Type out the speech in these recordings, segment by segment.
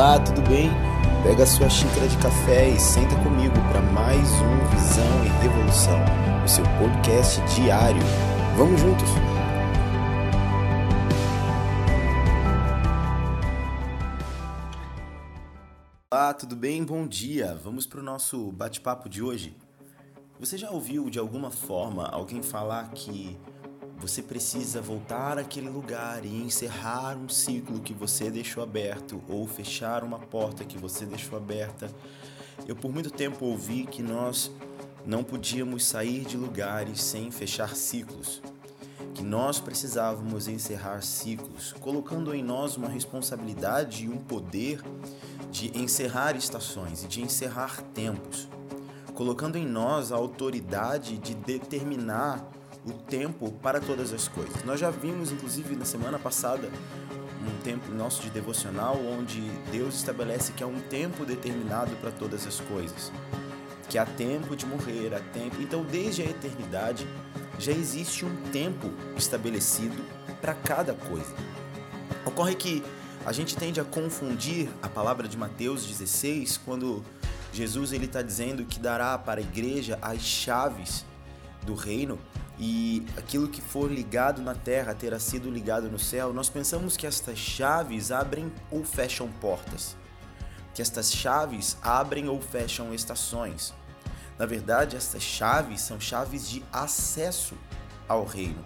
Olá, tudo bem? Pega sua xícara de café e senta comigo para mais um Visão e Revolução, o seu podcast diário. Vamos juntos? Olá, tudo bem? Bom dia. Vamos para o nosso bate-papo de hoje. Você já ouviu de alguma forma alguém falar que você precisa voltar àquele lugar e encerrar um ciclo que você deixou aberto ou fechar uma porta que você deixou aberta. Eu por muito tempo ouvi que nós não podíamos sair de lugares sem fechar ciclos, que nós precisávamos encerrar ciclos, colocando em nós uma responsabilidade e um poder de encerrar estações e de encerrar tempos, colocando em nós a autoridade de determinar o tempo para todas as coisas. Nós já vimos, inclusive, na semana passada, um tempo nosso de devocional onde Deus estabelece que há um tempo determinado para todas as coisas. Que há tempo de morrer, há tempo. Então, desde a eternidade, já existe um tempo estabelecido para cada coisa. Ocorre que a gente tende a confundir a palavra de Mateus 16 quando Jesus ele está dizendo que dará para a igreja as chaves do reino e aquilo que for ligado na terra terá sido ligado no céu, nós pensamos que estas chaves abrem ou fecham portas, que estas chaves abrem ou fecham estações. Na verdade, estas chaves são chaves de acesso ao reino.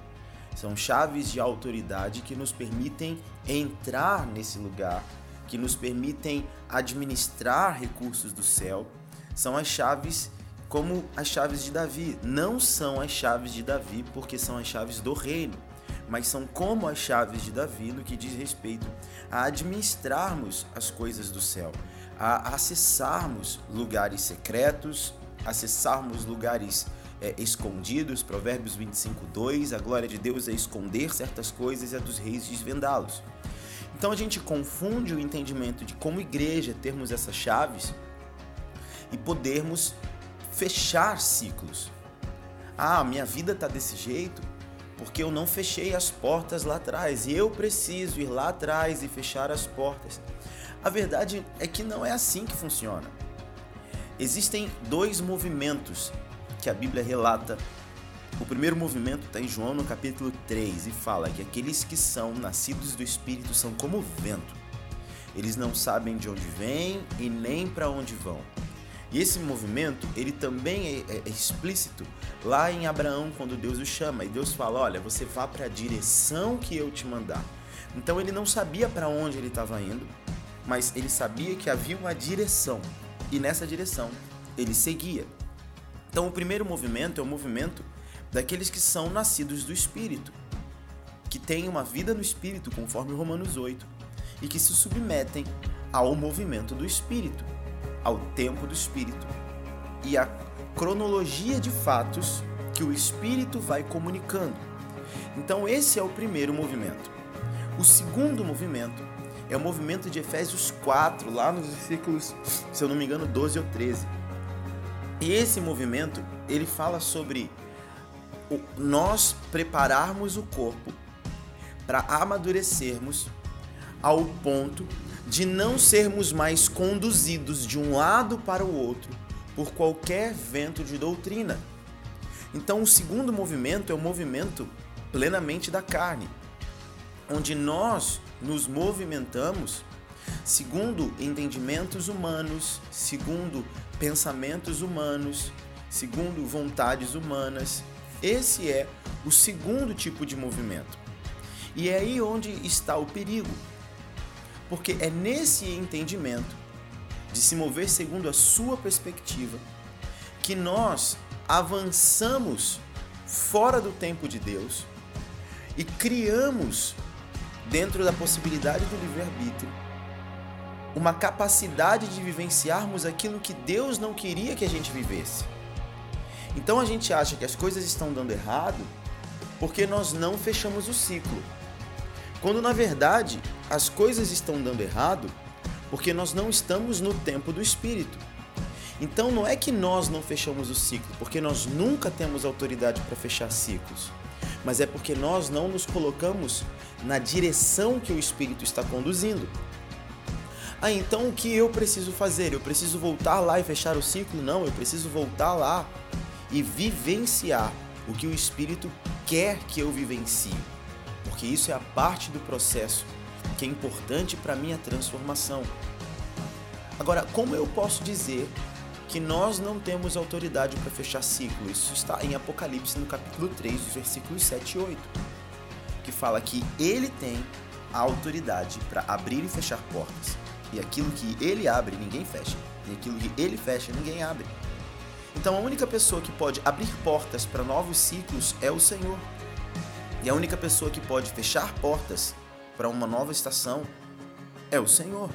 São chaves de autoridade que nos permitem entrar nesse lugar, que nos permitem administrar recursos do céu. São as chaves como as chaves de Davi. Não são as chaves de Davi porque são as chaves do reino, mas são como as chaves de Davi no que diz respeito a administrarmos as coisas do céu, a acessarmos lugares secretos, acessarmos lugares é, escondidos, Provérbios 25, 2, a glória de Deus é esconder certas coisas e a dos reis desvendá-los. Então a gente confunde o entendimento de como igreja termos essas chaves e podermos fechar ciclos. Ah, minha vida está desse jeito porque eu não fechei as portas lá atrás e eu preciso ir lá atrás e fechar as portas. A verdade é que não é assim que funciona. Existem dois movimentos que a Bíblia relata. O primeiro movimento está em João no capítulo 3 e fala que aqueles que são nascidos do Espírito são como o vento. Eles não sabem de onde vêm e nem para onde vão. E esse movimento, ele também é, é, explícito lá em Abraão, quando Deus o chama. E Deus fala: Olha, você vá para a direção que eu te mandar. Então ele não sabia para onde ele estava indo, mas ele sabia que havia uma direção. E nessa direção ele seguia. Então o primeiro movimento é o movimento daqueles que são nascidos do Espírito, que têm uma vida no Espírito, conforme Romanos 8, e que se submetem ao movimento do Espírito ao tempo do Espírito e à cronologia de fatos que o Espírito vai comunicando. Então, esse é o primeiro movimento. O segundo movimento é o movimento de Efésios 4, lá nos versículos, se eu não me engano, 12 ou 13. E esse movimento, ele fala sobre nós prepararmos o corpo para amadurecermos ao ponto de não sermos mais conduzidos de um lado para o outro por qualquer vento de doutrina. Então, o segundo movimento é o movimento plenamente da carne, onde nós nos movimentamos segundo entendimentos humanos, segundo pensamentos humanos, segundo vontades humanas. Esse é o segundo tipo de movimento. E é aí onde está o perigo porque é nesse entendimento de se mover segundo a sua perspectiva que nós avançamos fora do tempo de Deus e criamos dentro da possibilidade do livre-arbítrio uma capacidade de vivenciarmos aquilo que Deus não queria que a gente vivesse. Então a gente acha que as coisas estão dando errado porque nós não fechamos o ciclo. Quando na verdade as coisas estão dando errado porque nós não estamos no tempo do Espírito. Então não é que nós não fechamos o ciclo, porque nós nunca temos autoridade para fechar ciclos, mas é porque nós não nos colocamos na direção que o Espírito está conduzindo. Ah, então o que eu preciso fazer? Eu preciso voltar lá e fechar o ciclo? Não, eu preciso voltar lá e vivenciar o que o Espírito quer que eu vivencie. Porque isso é a parte do processo que é importante para a minha transformação. Agora, como eu posso dizer que nós não temos autoridade para fechar ciclo? Isso está em Apocalipse, no capítulo 3, versículos 7 e 8, que fala que ele tem a autoridade para abrir e fechar portas. E aquilo que ele abre, ninguém fecha. E aquilo que ele fecha, ninguém abre. Então a única pessoa que pode abrir portas para novos ciclos é o Senhor. E a única pessoa que pode fechar portas para uma nova estação é o Senhor.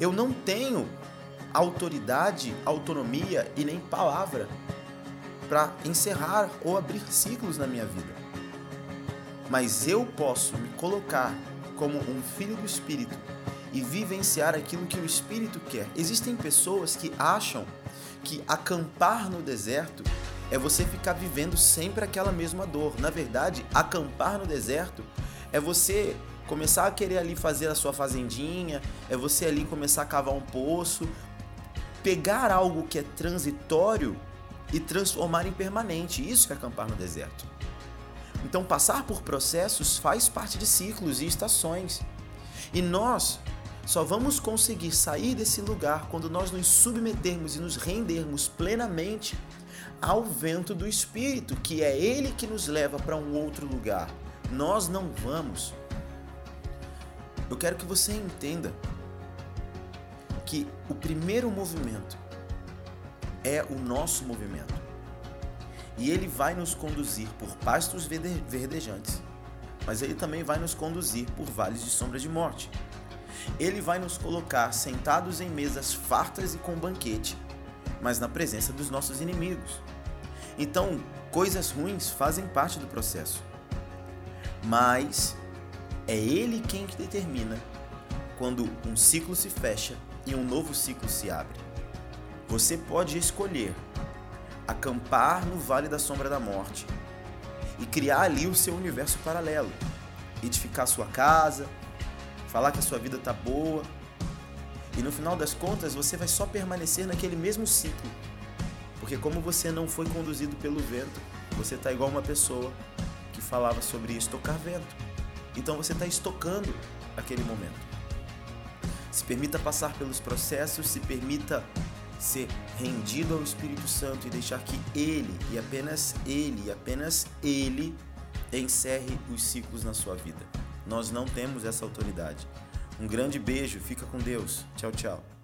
Eu não tenho autoridade, autonomia e nem palavra para encerrar ou abrir ciclos na minha vida. Mas eu posso me colocar como um filho do Espírito e vivenciar aquilo que o Espírito quer. Existem pessoas que acham que acampar no deserto é você ficar vivendo sempre aquela mesma dor. Na verdade, acampar no deserto é você começar a querer ali fazer a sua fazendinha, é você ali começar a cavar um poço, pegar algo que é transitório e transformar em permanente. Isso é acampar no deserto. Então, passar por processos faz parte de ciclos e estações. E nós só vamos conseguir sair desse lugar quando nós nos submetermos e nos rendermos plenamente ao vento do Espírito, que é ele que nos leva para um outro lugar. Nós não vamos. Eu quero que você entenda que o primeiro movimento é o nosso movimento. E ele vai nos conduzir por pastos verdejantes, mas ele também vai nos conduzir por vales de sombra de morte. Ele vai nos colocar sentados em mesas fartas e com banquete, mas na presença dos nossos inimigos. Então, coisas ruins fazem parte do processo. Mas é ele quem determina quando um ciclo se fecha e um novo ciclo se abre. Você pode escolher acampar no Vale da Sombra da Morte e criar ali o seu universo paralelo, edificar sua casa, falar que a sua vida tá boa. E no final das contas, você vai só permanecer naquele mesmo ciclo. Porque como você não foi conduzido pelo vento, você tá igual uma pessoa que falava sobre estocar vento. Então você está estocando aquele momento. Se permita passar pelos processos, se permita ser rendido ao Espírito Santo e deixar que Ele, e apenas Ele, e apenas Ele, encerre os ciclos na sua vida. Nós não temos essa autoridade. Um grande beijo, fica com Deus. Tchau, tchau.